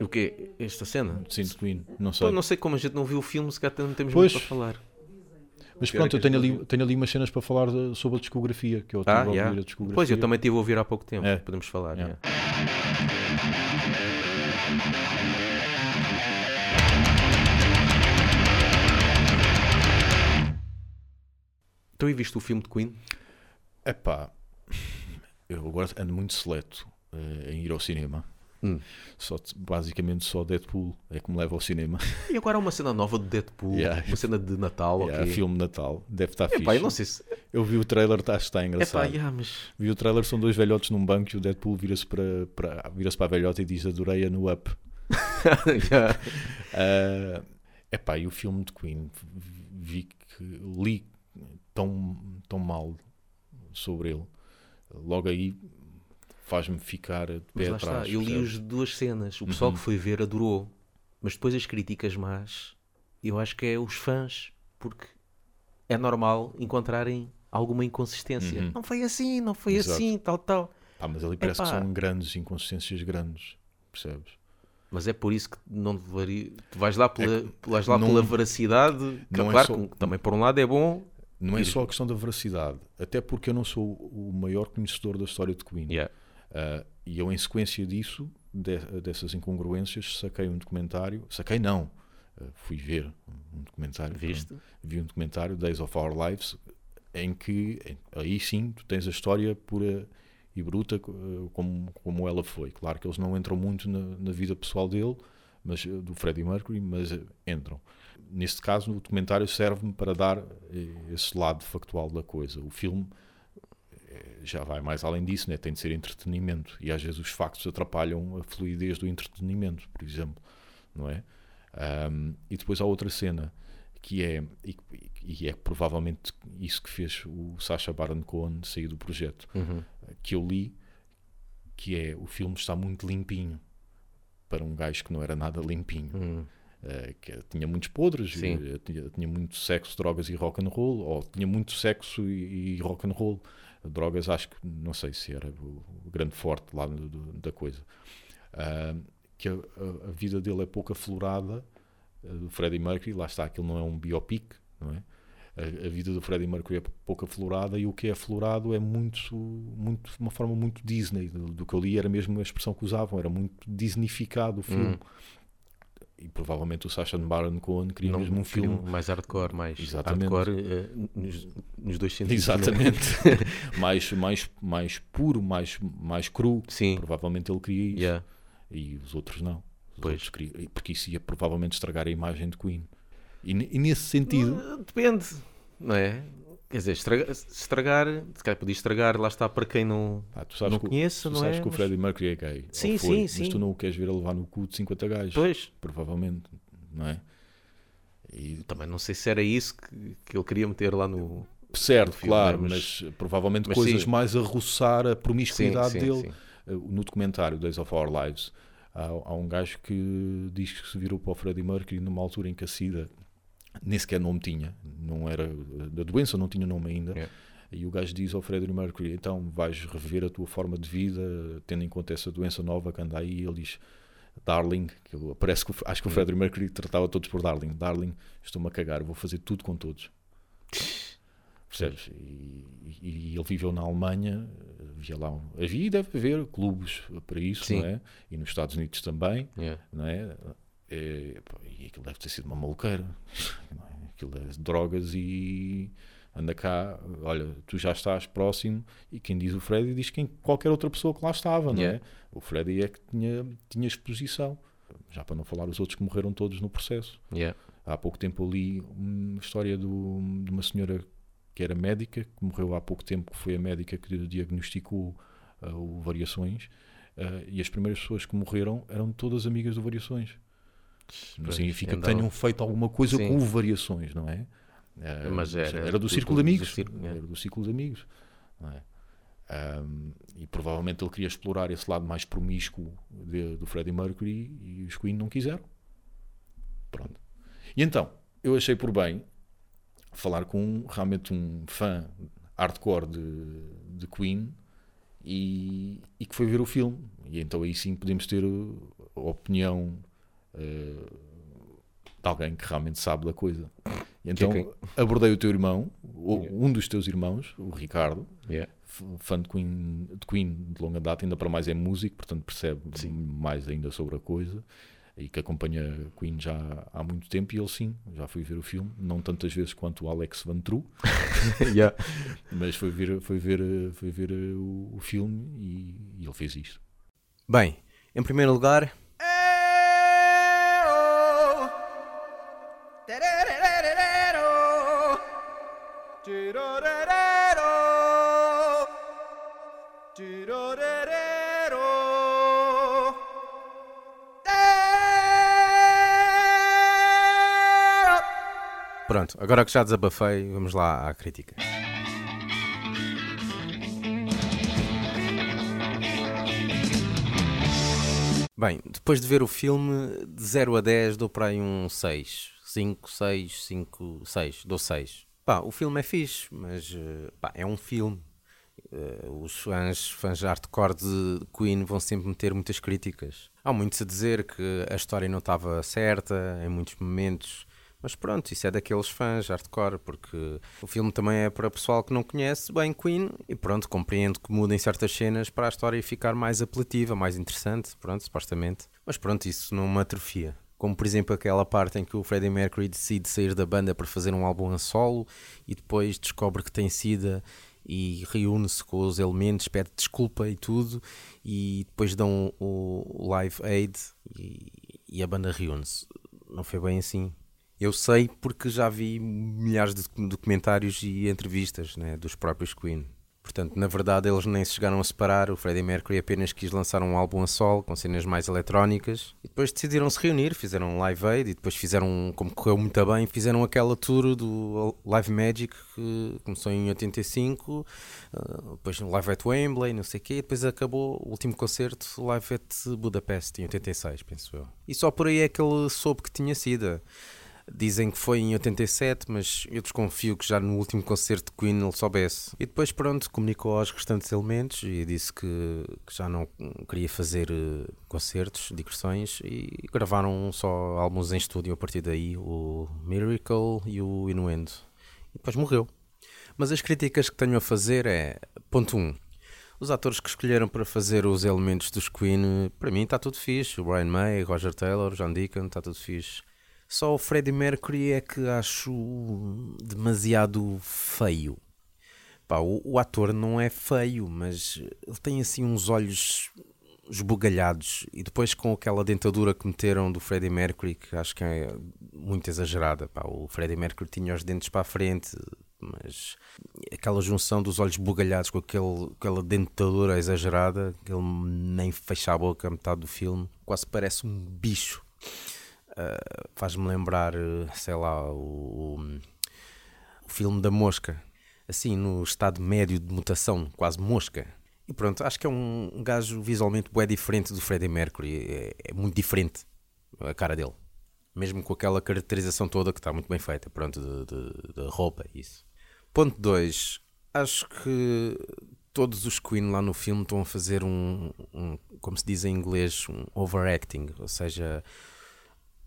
O quê? Esta cena? Sim, de Queen. Não sei. Pô, não sei como a gente não viu o filme, se calhar não temos Pois. muito para falar. Mas é pronto, eu tenho ali, tenho ali umas cenas para falar de- sobre a discografia, que eu estive Ah, a ouvir yeah. a discografia. Pois, eu também estive a ouvir há pouco tempo. É. Podemos falar. Yeah. yeah. Então, e viste o filme de Queen? Epá, eu agora ando muito seleto eh, em ir ao cinema. Hum. Só, basicamente só Deadpool é que me leva ao cinema. E agora há uma cena nova de Deadpool, Yeah. uma cena de Natal, É, ok? filme de Natal, deve estar Epá, fixe. eu se... Eu vi o trailer, tá, está Epá, engraçado. yeah, mas... Vi o trailer, são dois velhotes num banco e o Deadpool vira-se para, para, vira para a velhota e diz adorei-a no Up. Yeah. É epá, e o filme de Queen, vi que li tão, tão mal sobre ele. Logo aí faz-me ficar de Mas pé lá atrás. está, eu li as duas cenas. O pessoal Uhum. que foi ver adorou. Mas depois as críticas más, eu acho que é os fãs, porque é normal encontrarem alguma inconsistência. Uhum. Não foi assim, não foi Exato. assim, tal, tal. Ah, mas ali parece que Epá. são grandes inconsistências grandes, percebes? Mas é por isso que não deveria. Tu vais lá pela, vais lá É não- pela veracidade. que, é claro, só- que também por um lado é bom. Não é só a questão da veracidade, até porque eu não sou o maior conhecedor da história de Queen. Yeah. Ah, e eu, em sequência disso, de- dessas incongruências, saquei um documentário. Saquei, não. Ah, fui ver um documentário. Viste? Vi um documentário, Days of Our Lives, em que em- aí sim tu tens a história pura e bruta eh, como, como ela foi. Claro que eles não entram muito na, na vida pessoal dele, mas do Freddie Mercury, mas entram. Neste caso, o documentário serve-me para dar eh, esse lado factual da coisa. O filme já vai mais além disso, né? tem de ser entretenimento. E às vezes os factos atrapalham a fluidez do entretenimento, por exemplo. Não é? Ahm, e depois há outra cena que é, e, e é provavelmente isso que fez o Sacha Baron Cohen sair do projeto, Uhum. que eu li, que é o filme está muito limpinho para um gajo que não era nada limpinho. Uhum. Eh, que tinha muitos podres, Sim. eh, tinha, tinha muito sexo, drogas e rock and roll, ou tinha muito sexo e, e rock and roll. Drogas, acho que não sei se era o, o grande forte lá do- do- da coisa. Ah, que a, a- a vida dele é pouco aflorada, eh, do Freddie Mercury, lá está, aquilo não é um biopic, não é? A, a vida do Freddie Mercury é pouco aflorada e o que é aflorado é muito, muito uma forma muito Disney. Do, do que eu li era mesmo a expressão que usavam, era muito Disneyficado o filme. Hum. E provavelmente o Sacha Baron Cohen queria Não, mesmo um filme. mais hardcore, mais Exatamente. hardcore eh, nos, nos dois sentidos. né? Exatamente. mais, mais, mais puro, mais, mais cru. Sim, Provavelmente ele queria isso. yeah. E os outros não. Os Pois. outros queriam- porque isso ia provavelmente estragar a imagem de Queen. E, e nesse sentido, Uh, Depende, não é? Quer dizer, estragar, estragar, se calhar podia estragar, lá está para quem não, pá, tu sabes, não que, conhece, tu não sabes é? que o Mas- Freddie Mercury é gay. Sim, foi, sim, Mas sim. tu não o queres ver a levar no cu de 50 gajos. Pois, Provavelmente, não é? E, também não sei se era isso que, que ele queria meter lá no. certo, filme, claro, né? mas, Mas- provavelmente mas coisas sim. mais a roçar a promiscuidade sim, dele. Uh, no documentário Days of Our Lives há, há um gajo que diz que se virou para o Freddie Mercury numa altura em que a SIDA nem sequer nome tinha, não era da doença, não tinha nome ainda. Yeah. E o gajo diz ao Freddie Mercury: então vais rever a tua forma de vida, tendo em conta essa doença nova que anda aí. E ele diz: Darling, que parece que acho que o Freddie Mercury tratava todos por Darling. Darling, estou-me a cagar, vou fazer tudo com todos. Percebes? E, e- e ele viveu na Alemanha, havia lá, um, havia e deve haver clubes para isso, Sim. não é? E nos Estados Unidos também, Yeah. não é? É, e aquilo deve ter sido uma maluqueira, é? Aquilo é drogas e anda cá, olha, tu já estás próximo, e quem diz o Freddy diz quem qualquer outra pessoa que lá estava, não Yeah. é? O Freddy é que tinha, tinha exposição, já para não falar os outros que morreram todos no processo. Yeah. Há pouco tempo eu li uma história do, de uma senhora que era médica, que morreu há pouco tempo, que foi a médica que diagnosticou ah, o Variações, ah, e as primeiras pessoas que morreram eram todas amigas do Variações. Não Pois, significa que andavam- tenham feito alguma coisa Sim. com Variações, não é? Ah, Mas era do do- círculo do- de amigos. do círculo, é. Era do círculo de amigos. não é? Ahm, e provavelmente ele queria explorar esse lado mais promíscuo de- do Freddie Mercury e os Queen não quiseram. Pronto. E então, eu achei por bem falar com um- realmente um fã hardcore de, de Queen e, e que foi ver o filme. E então aí sim podemos ter uh, opinião uh, de alguém que realmente sabe da coisa. E então Que é abordei o teu irmão, o- Yeah. um dos teus irmãos, o Ricardo, Yeah. fã de Queen, de Queen de longa data, ainda para mais é músico, portanto percebe Sim. mais ainda sobre a coisa e que acompanha Queen já há muito tempo. E ele sim, já foi ver o filme, não tantas vezes quanto o Alex Van True, Yeah. mas foi ver, foi ver, eh, foi ver eh, o, o filme e, e ele fez isto. Bem, em primeiro lugar, pronto, agora que já desabafei, vamos lá à crítica. Bem, depois de ver o filme, de 0 a 10 dou para aí um 6. 5, 6, 5, 6. Dou 6. Pá, o filme é fixe, mas eh, pá, é um filme. Eh, os fãs, fãs hardcore de Queen vão sempre meter muitas críticas. Há muitos a dizer que a história não estava certa em muitos momentos. Mas pronto, isso é daqueles fãs hardcore, porque o filme também é para pessoal que não conhece bem Queen e pronto, compreendo que mudem certas cenas para a história ficar mais apelativa, mais interessante, pronto, supostamente. Mas pronto, isso não me atrofia. Como por exemplo aquela parte em que o Freddie Mercury decide sair da banda para fazer um álbum a solo e depois descobre que tem sida e reúne-se com os elementos, pede desculpa e tudo, e depois dão o, o Live Aid e, e a banda reúne-se. Não foi bem assim. Eu sei porque já vi milhares de docu- documentários e entrevistas né, dos próprios Queen. Portanto, na verdade, eles nem se chegaram a separar. O Freddie Mercury apenas quis lançar um álbum a solo com cenas mais eletrónicas e depois decidiram se reunir, fizeram um Live Aid e depois fizeram, como correu muito bem, fizeram aquela tour do Live Magic que começou em 85, uh, depois Live at Wembley, não sei o quê, e depois acabou o último concerto, Live at Budapeste, em 86, penso eu. E só por aí é que ele soube que tinha sido. Dizem que foi em 87, mas eu desconfio que já no último concerto de Queen ele soubesse. E depois, pronto, comunicou aos restantes elementos e disse que, que já não queria fazer eh, concertos, digressões, e gravaram só álbuns em estúdio a partir daí, o Miracle e o Innuendo. E depois morreu. Mas as críticas que tenho a fazer é, ponto 1, um, os atores que escolheram para fazer os elementos dos Queen, para mim está tudo fixe. O Brian May, Roger Taylor, John Deacon, está tudo fixe. Só o Freddie Mercury é que acho demasiado feio. Pá, o, o ator não é feio, mas ele tem assim uns olhos esbugalhados e depois com aquela dentadura que meteram do Freddie Mercury, que acho que é muito exagerada. Pá, o Freddie Mercury tinha os dentes para a frente, mas aquela junção dos olhos bugalhados com aquele, aquela dentadura exagerada, que ele nem fecha a boca a metade do filme, quase parece um bicho. Uh, Faz-me lembrar, uh, sei lá, o, o filme da mosca, assim, no estado médio de mutação, quase mosca. E pronto, acho que é um, um gajo visualmente bem diferente do Freddie Mercury, é, é muito diferente a cara dele mesmo com aquela caracterização toda que está muito bem feita, pronto, de, de, de roupa, isso. Ponto 2. Acho que todos os Queen lá no filme estão a fazer um, um, como se diz em inglês, um overacting, ou seja,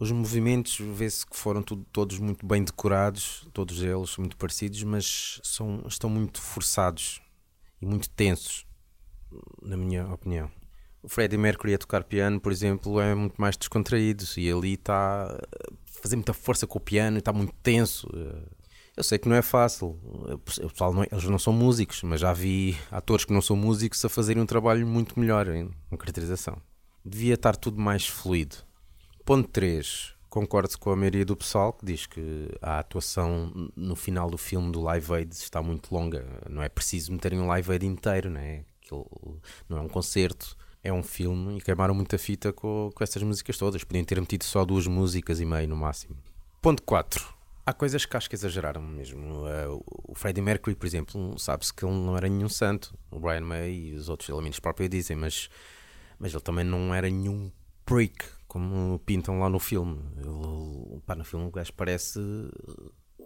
os movimentos vê-se que foram tudo, todos muito bem decorados, todos eles muito parecidos, mas são, estão muito forçados e muito tensos, na minha opinião. O Freddie Mercury a tocar piano, por exemplo, é muito mais descontraído e ali está a fazer muita força com o piano e está muito tenso. Eu sei que não é fácil, o pessoal não é, eles não são músicos, mas já vi atores que não são músicos a fazerem um trabalho muito melhor em, em caracterização. Devia estar tudo mais fluido. Ponto 3. Concordo com a maioria do pessoal que diz que a atuação no final do filme do Live Aid está muito longa. Não é preciso meterem um Live Aid inteiro, não é? Aquilo não é um concerto é um filme e queimaram muita fita com, com essas músicas todas. Podiam ter metido só duas músicas e meio no máximo. Ponto 4. Há coisas que acho que exageraram mesmo. Uh, o Freddie Mercury, por exemplo, sabe-se que ele não era nenhum santo. O Brian May e os outros elementos próprios dizem, mas, mas ele também não era nenhum prick, como pintam lá no filme. Ele, pá, no filme o gajo parece,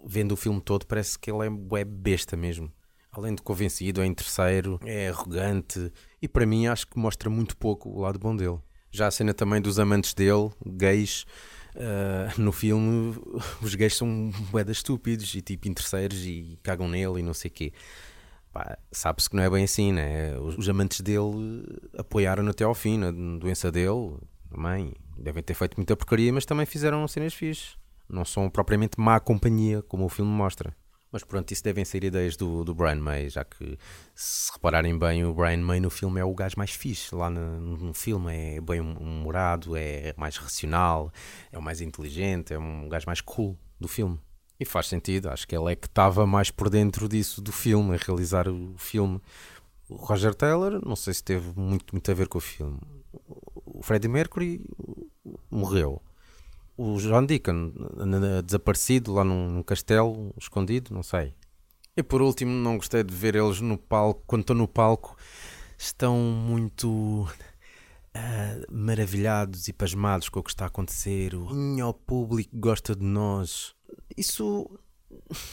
vendo o filme todo, parece que ele é web besta mesmo além de convencido, é interesseiro, é arrogante e para mim acho que mostra muito pouco o lado bom dele. Já a cena também dos amantes dele, gays, uh, no filme, os gays são boedas estúpidos e tipo interesseiros e cagam nele e não sei o quê. Sabe-se que não é bem assim, né? Os, amantes dele apoiaram-no até ao fim, na doença dele, também. Devem ter feito muita porcaria, mas também fizeram cenas fixes. Não são propriamente má companhia, como o filme mostra. Mas pronto, isso devem ser ideias do, do Brian May, já que se repararem bem, o Brian May no filme é o gajo mais fixe. Lá no, no filme é bem humorado, é mais racional, é o mais inteligente, é um gajo mais cool do filme. E faz sentido, acho que ele é que estava mais por dentro disso do filme, a realizar o filme. O Roger Taylor, não sei se teve muito, muito a ver com o filme. O Freddie Mercury morreu o John Deacon desaparecido lá num, num, castelo escondido, não sei. E por último, não gostei de ver eles no palco. Quando estão no palco, estão muito uh, maravilhados e pasmados com o que está a acontecer. O público gosta de nós. Isso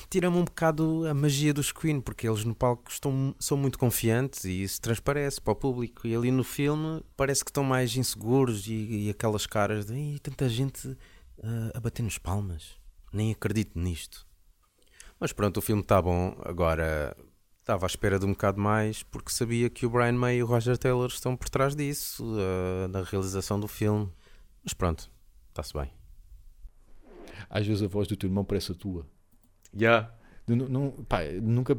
tira-me um bocado a magia dos Queen, porque eles no palco estão, são muito confiantes e isso transparece para o público. E ali no filme parece que estão mais inseguros e, e aquelas caras de tanta gente uh, a bater nos palmas. Nem acredito nisto. Mas pronto, o filme está bom. Agora estava à espera de um bocado mais porque sabia que o Brian May e o Roger Taylor estão por trás disso, uh, na realização do filme. Mas pronto, está-se bem. Às vezes a voz do teu irmão parece a tua. Yeah. Não, não, pá, nunca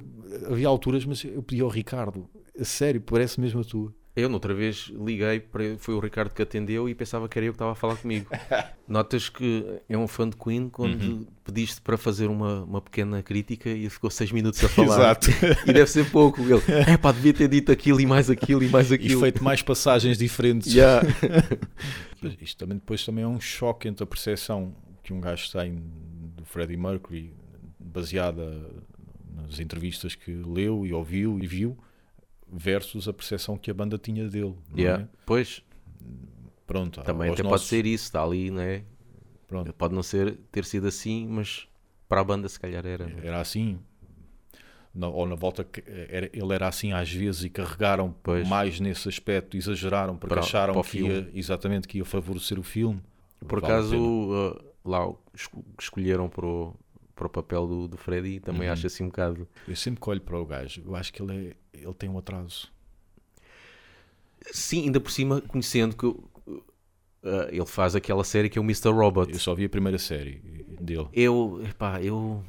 havia alturas, mas eu pedi ao Ricardo, a sério, parece mesmo a tua. Eu, noutra vez, liguei, para, foi o Ricardo que atendeu e pensava que era eu que estava a falar comigo. Notas que é um fã de Queen quando uhum. pediste para fazer uma, uma pequena crítica e ficou seis minutos a falar. Exato. e deve ser pouco. Ele, é pá, devia ter dito aquilo e mais aquilo e mais aquilo. E feito mais passagens diferentes. Yeah. Isto também depois também é um choque entre a percepção que um gajo tem do Freddie Mercury, baseada nas entrevistas que leu e ouviu e viu versus a percepção que a banda tinha dele. Yeah. É? Pois. Pronto. Também até nossos... pode ser isso, está ali, não é? Pronto. Pode não ser, ter sido assim, mas para a banda se calhar era. É? Era assim. Na, ou na volta, era, ele era assim às vezes e carregaram pois. mais nesse aspecto, exageraram porque para, acharam para que ia, exatamente que ia favorecer o filme. Por vale acaso, uh, lá escolheram para o, para o papel do, do Freddy também uhum. acho assim um bocado. Eu sempre que olho para o gajo, eu acho que ele, é, ele tem um atraso. Sim, ainda por cima, conhecendo que uh, ele faz aquela série que é o Mr. Robot. Eu só vi a primeira série dele. Eu, epá, eu.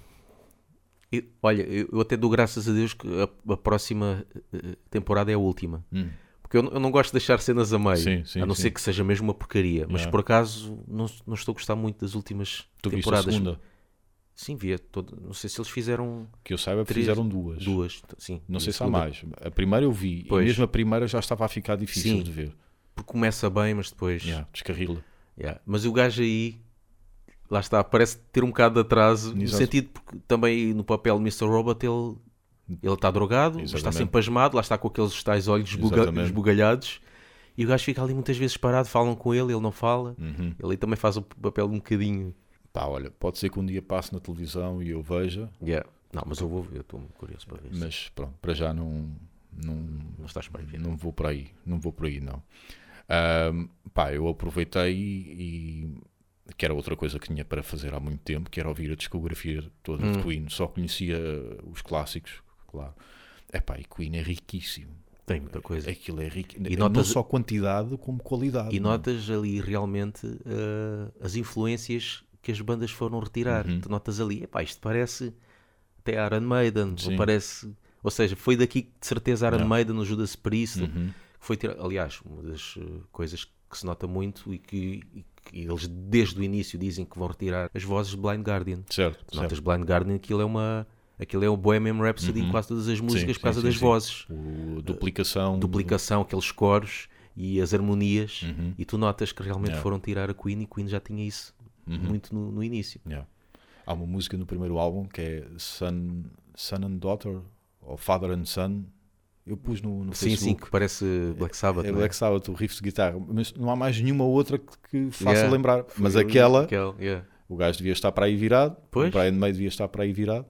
eu olha, eu, eu, até dou graças a Deus que a, a próxima uh, temporada é a última. Hum. Porque eu, eu, não gosto de deixar cenas a meio, sim, sim, a não sim. ser que seja mesmo uma porcaria. Mas yeah. por acaso não, não estou a gostar muito das últimas tu temporadas. Viste a segunda? Sim, via todo. Não sei se eles fizeram. Que eu saiba, três, fizeram duas. Duas, sim. Não sei se há mais. A primeira eu vi, pois. e mesmo a primeira já estava a ficar difícil sim, de ver. Porque começa bem, mas depois. Yeah, descarrila. Yeah. Mas o gajo aí, lá está, parece ter um bocado de atraso, Exato. no sentido porque também no papel de Mr. Robot ele, ele está drogado, Exatamente. está sempre pasmado, lá está com aqueles tais olhos esbugalhados. E o gajo fica ali muitas vezes parado, falam com ele, ele não fala. Uhum. Ele também faz o papel um bocadinho Pá, olha, pode ser que um dia passe na televisão e eu veja. Yeah. Não, mas eu vou ver, estou curioso para ver. Mas pronto, para já não. Não, não estás para aí, não vou por aí, não vou por aí, não. Um, pá, eu aproveitei e, e, que era outra coisa que tinha para fazer há muito tempo, que era ouvir a discografia toda hum. de Queen. Só conhecia os clássicos, claro. É pá, e Queen é riquíssimo. Tem muita coisa. Aquilo é rico. E notas, não só quantidade como qualidade. E não? É? notas ali realmente uh, as influências que as bandas foram retirar. Uhum. Tu notas ali, epá, isto parece até Iron Maiden, ou parece. Ou seja, foi daqui que de certeza Iron Não. Maiden, o Judas Priest, uhum. que foi tirar. Aliás, uma das uh, coisas que se nota muito e que, e que, eles desde o início dizem que vão retirar as vozes de Blind Guardian. Certo. Tu notas certo. Blind Guardian, aquilo é uma. Aquilo é o Bohemian Rhapsody uhum. quase todas as músicas sim, por causa sim, das sim, vozes. O duplicação. Uh, duplicação, aqueles coros e as harmonias. Uhum. E tu notas que realmente foram tirar a Queen e Queen já tinha isso uhum. muito no, no início. Yeah. Há uma música no primeiro álbum que é Son, Son and Daughter, ou Father and Son. Eu pus no, no sim, Facebook. Sim, que parece Black Sabbath. É, é Black Sabbath, o riff de guitarra. Mas não há mais nenhuma outra que, que faça yeah. lembrar. Mas aquela, aquela yeah. o gajo devia estar para aí virado. Pois? O Brian May devia estar para aí virado.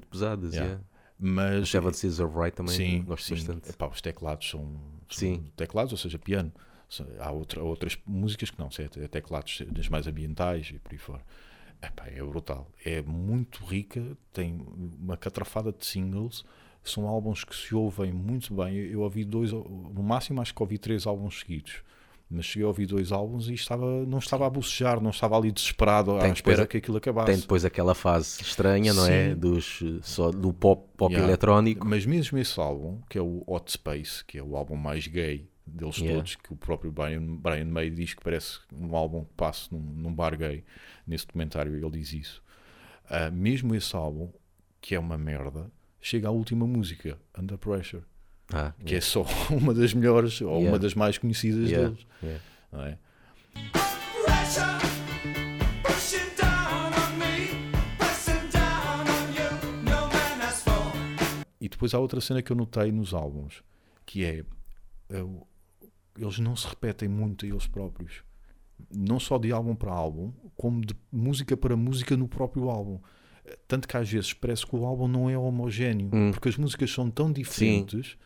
Muito pesadas. Yeah. Yeah. Mas Seven Seas of Right também sim, gosto sim. bastante. Epá, os teclados são, são Sim. teclados, ou seja, piano. Há outra- outras músicas que não, é te- teclados das mais ambientais e por aí fora. Epá, é brutal. É muito rica, tem uma catrafada de singles. São álbuns que se ouvem muito bem. Eu ouvi dois, no máximo acho que ouvi três álbuns seguidos. Mas cheguei a ouvir dois álbuns e estava, não estava a bocejar, não estava ali desesperado à Tem espera depois a- que aquilo acabasse. Tem depois aquela fase estranha, não é? Sim. Dos, eh, só, do pop, pop Yeah. eletrónico. Mas mesmo esse álbum, que é o Hot Space, que é o álbum mais gay deles Yeah. todos, que o próprio Brian, Brian May diz que parece um álbum que passa num, num bar gay. Nesse documentário ele diz isso. Ah, mesmo esse álbum, que é uma merda, chega à última música, Under Pressure, Ah, que é só uma das melhores ou Yeah. uma das mais conhecidas Yeah. deles. yeah. Não é? E depois há outra cena que eu notei nos álbuns, que é é o- eles não se repetem muito a eles próprios. Não só de álbum para álbum, como de música para música no próprio álbum. Tanto que às vezes parece que o álbum não é homogéneo, Hum. porque as músicas são tão diferentes,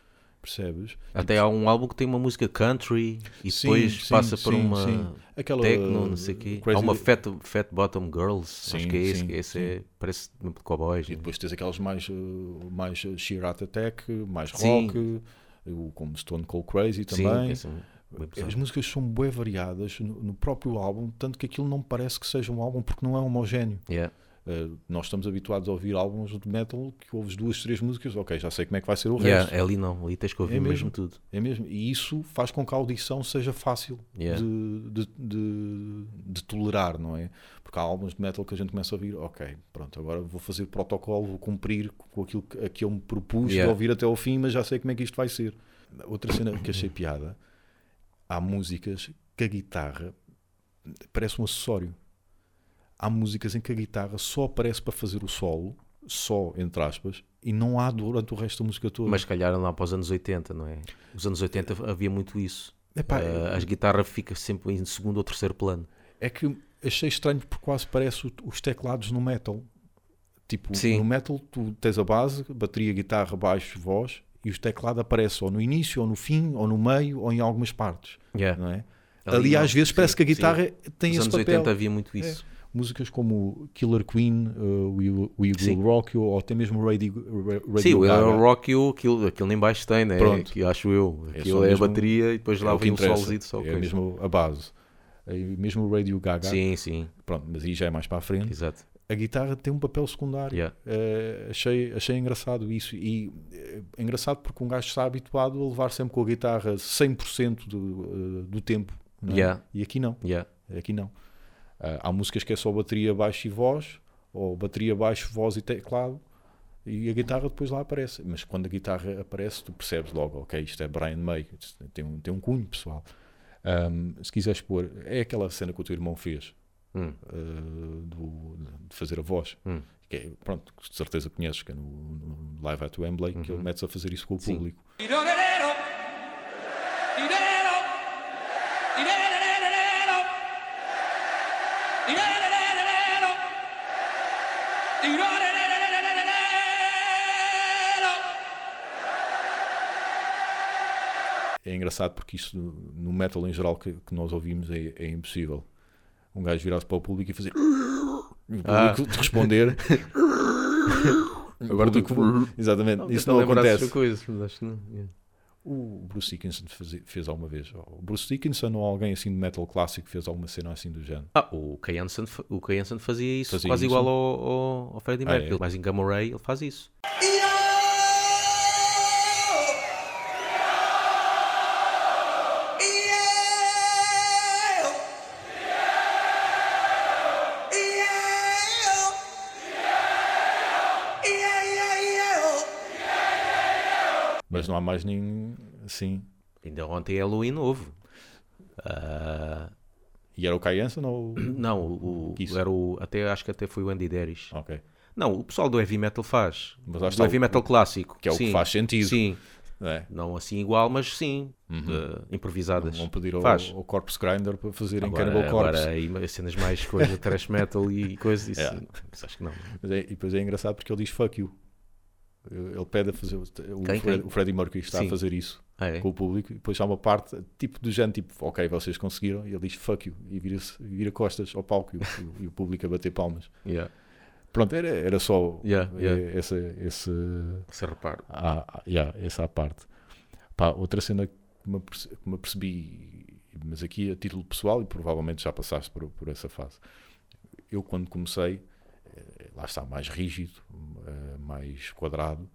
percebes? Até há um álbum que tem uma música country e Sim, depois sim, passa por sim, uma sim. Aquela techno, não sei o quê. Há uma Fat, fat Bottom Girls, acho Sim, que é esse, que esse sim. é, parece de cowboys. E né? depois tens aquelas mais, uh, mais uh, Sheer Heart Attack, mais rock, o, como Stone Cold Crazy também. esse é As músicas são bem variadas no, no próprio álbum, tanto que aquilo não parece que seja um álbum porque não é homogéneo. Yeah. Uh, nós estamos habituados a ouvir álbuns de metal que ouves duas, três músicas, ok, já sei como é que vai ser o Yeah, resto. ali não, ali tens que ouvir É mesmo. mesmo. tudo. É mesmo? E isso faz com que a audição seja fácil Yeah. de, de, de- de tolerar, não é? Porque há álbuns de metal que a gente começa a ouvir, ok, pronto, agora vou fazer protocolo, vou cumprir com aquilo que, a que eu me propus de Yeah. ouvir até ao fim, mas já sei como é que isto vai ser. Outra cena que achei piada, há músicas que a guitarra parece um acessório. Há músicas em que a guitarra só aparece para fazer o solo, só entre aspas, e não há durante o resto da música toda. Mas se calhar lá para os anos 80, não é? Os anos 80 havia muito isso. Epá, Ah, as guitarras ficam sempre em segundo ou terceiro plano. É que achei estranho porque quase parece os teclados no metal. Tipo, Sim. no metal tu tens a base, bateria, guitarra, baixo, voz, e os teclados aparecem ou no início, ou no fim, ou no meio, ou em algumas partes. Yeah. Não é? Ali Ali, às vezes Sim, parece que a sim. guitarra tem Nos esse anos papel. 80 havia muito isso. Músicas como Killer Queen, uh, We, Will- We Will Sim. Rock You, ou até mesmo Radio, Ra- Radio Sim, o Gaga. Rock You, aquilo, aquilo nem baixo tem, né? Pronto. Que acho eu. É Aquilo só é, mesmo- a bateria e depois É lá o que vem o interessa. solzito só. É coisa. mesmo a base. E mesmo o Radio Gaga, Sim, sim, pronto, mas aí já é mais para a frente. exato. A guitarra tem um papel secundário. Yeah. Eh, achei, achei engraçado isso. E eh, é engraçado porque um gajo está habituado a levar sempre com a guitarra 100% do, eh, do tempo. é? Yeah. E aqui não. Yeah. Aqui não. Ah, há músicas que é só bateria, baixo e voz, ou bateria, baixo, voz e teclado, e a guitarra depois lá aparece. Mas quando a guitarra aparece, tu percebes logo, ok, isto é Brian May, tem um, tem um cunho pessoal. Ahm, se quiseres pôr, é aquela cena que o teu irmão fez, Hum. ah, do- de fazer a voz. Hum. Que é, pronto, de certeza conheces, que é no, no Live at Wembley, que ele mete-se a fazer isso com o Uhum. Sim. público. É engraçado porque isso no metal em geral que, que nós ouvimos é, é impossível. Um gajo virar-se para o público e fazer e o Ah. público te responder. Agora público- tu- Exatamente, isso Tenta não acontece. de coisas, mas acho que não. yeah. O Bruce Dickinson fez, fez alguma vez. O Bruce Dickinson ou alguém assim de metal clássico fez alguma cena assim do género. Ah, o Kay Hansen, o Kay Hansen fazia isso Fazia quase isso? igual ao, ao, ao Freddie Ah, Mercury. é? Mas em Gamma Ray ele faz isso. Mas não há mais nem assim. Ainda ontem é Halloween novo. Ah, E era o Kai Hansen ou. não, o, o- era o, até, acho que até foi o Andy Deris. Ok. Não, o pessoal do heavy metal faz. Mas do heavy o- metal clássico. que é o que sim, faz sentido. Sim. não é? Não assim igual, mas sim, eh, improvisadas. Vão pedir ao, Faz. ao Corpse Grinder para fazerem Agora, Cannibal Corpse. agora cenas mais coisas, trash metal e coisas, isso, Yeah. isso acho que não. Mas é- e depois é engraçado porque ele diz fuck you. Ele pede a fazer. O, Quem, Fred- quem? o Freddie Mercury está Sim. a fazer isso Ah, é? com o público. E depois há uma parte tipo do género, tipo, ok, vocês conseguiram. E ele diz fuck you. E vira, vira costas ao palco e o, e o público a bater palmas. Yeah. Pronto, era, era só Yeah, yeah. essa, esse, Esse reparo. ah, ah, yeah, essa à parte. Pá, outra cena que me, aperce- que me apercebi, mas aqui a título pessoal, e provavelmente já passaste por, por essa fase. Eu, quando comecei, eh, lá está, mais rígido, eh, mais quadrado,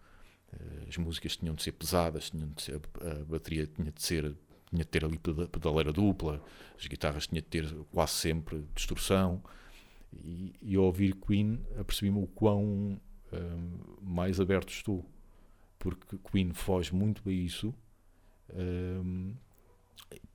eh, as músicas tinham de ser pesadas, tinham de ser, a bateria tinha de ser tinha de ter ali peda- pedaleira dupla, as guitarras tinha de ter quase sempre distorção. E, e ao ouvir Queen, apercebi-me o quão hum, mais aberto estou porque Queen foge muito a isso hum,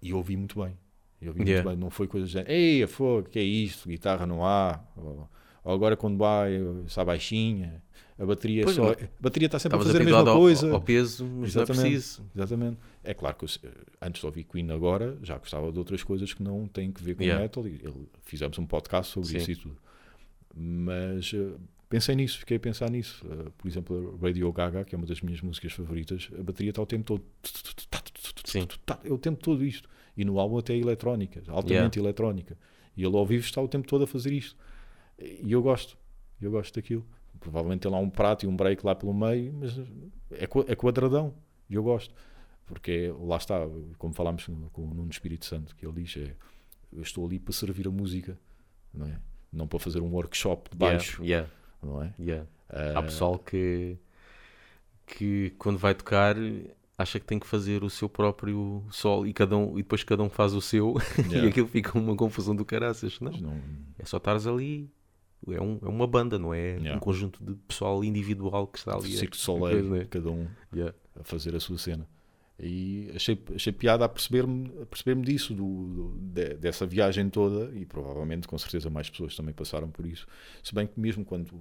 e ouvi muito bem. Eu ouvi Yeah. muito bem, não foi coisa de ei, fogo, que é isto? Guitarra não há, ou, ou agora quando vai, está baixinha, a bateria é Pois, só. mas- A bateria está sempre a fazer a mesma ao, coisa. ao peso, mas não é Exatamente. preciso. Exatamente. É claro que eu, eh, antes de ouvir Queen agora, já gostava de outras coisas que não têm que ver com Yeah. metal. E ele- fizemos um podcast sobre Sim. isso e tudo. Mas eh, pensei nisso, fiquei a pensar nisso. Eh, por exemplo, Radio Gaga, que é uma das minhas músicas favoritas, a bateria está o tempo todo. Sim. É o tempo todo isto. E no álbum até é eletrónica, altamente eletrónica. E ele ao vivo está o tempo todo a fazer isto. E eu gosto. Eu gosto daquilo. Provavelmente tem lá um prato e um break lá pelo meio, mas é, é quadradão. E eu gosto. Porque lá está, como falámos com o Nuno Espírito Santo, que ele diz: é, eu estou ali para servir a música, não é? Não para fazer um workshop de Yeah, baixo, yeah, não é? yeah. Ah, Há pessoal que, que quando vai tocar acha que tem que fazer o seu próprio sol e, cada um, e depois cada um faz o seu e Yeah. aquilo fica uma confusão do caraças. Não, não- é só estares ali. É, um- é uma banda, não é Yeah. um conjunto de pessoal individual que está ali. a- Circo de Soleil, né? cada um Yeah. a fazer a sua cena. E achei, achei piada a perceber-me a perceber disso, do, do- de- dessa viagem toda, e provavelmente, com certeza, mais pessoas também passaram por isso. Se bem que, mesmo quando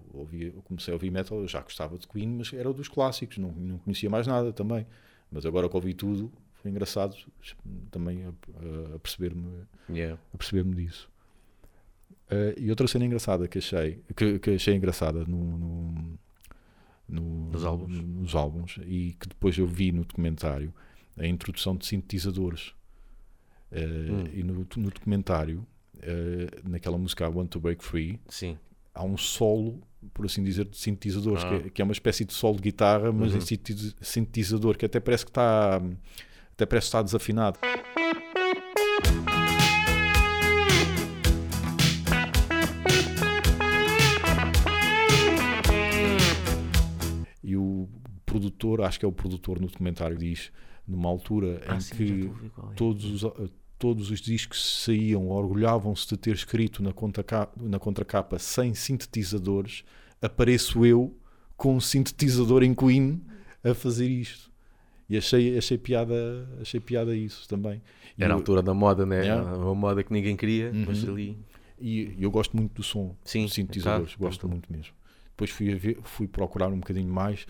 comecei a ouvir metal, eu já gostava de Queen, mas era dos clássicos, não, não conhecia mais nada também. Mas agora que ouvi tudo, foi engraçado também a, a- perceber-me Yeah. a perceber-me disso. Eh, e outra cena engraçada que achei, que, que achei engraçada no, no- no- Nos álbuns. nos álbuns e que depois eu vi no documentário a introdução de sintetizadores. Eh, Hum. E no, no documentário, eh, naquela música I Want to Break Free, Sim. há um solo, por assim dizer, de sintetizadores, Ah. que, é, que é uma espécie de solo de guitarra, mas Uhum. em sintetiz- sintetizador, que até parece que está até parece que está desafinado. Produtor, acho que é o produtor no documentário, diz numa altura Ah, em sim, que é. todos os, eh, todos os discos que saíam orgulhavam-se de ter escrito na contracapa, na contracapa sem sintetizadores, apareço eu com um sintetizador em Queen a fazer isto. E achei, achei, piada, achei piada isso também. E Era a altura da moda, né? Yeah. Uma moda que ninguém queria, mas Uhum. ali. E eu gosto muito do som Sim, dos sintetizadores, tá, gosto tá. muito mesmo. Depois fui, a ver, fui procurar um bocadinho mais.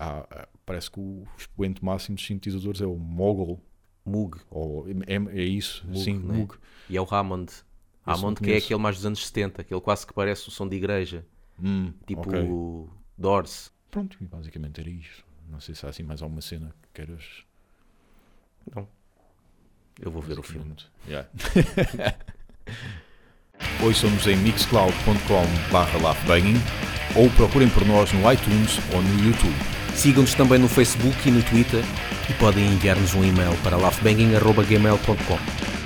Ah, parece que o expoente máximo dos sintetizadores é o Mogul, Moog. ou é, é isso, Moog, sim, né? Moog. E é o Hammond. Hammond, não que é aquele mais dos anos 70, aquele quase que parece o som de igreja. Hum, Tipo ok. o Doors. Pronto, e basicamente era isto. Não sei se há assim mais alguma cena que queiras. Eu vou ver o filme. Yeah. Ouçam-nos em mixcloud.com.br laughbanging ou procurem por nós no iTunes ou no YouTube. Sigam-nos também no Facebook e no Twitter e podem enviar-nos um e-mail para laughbanging.gmail.com.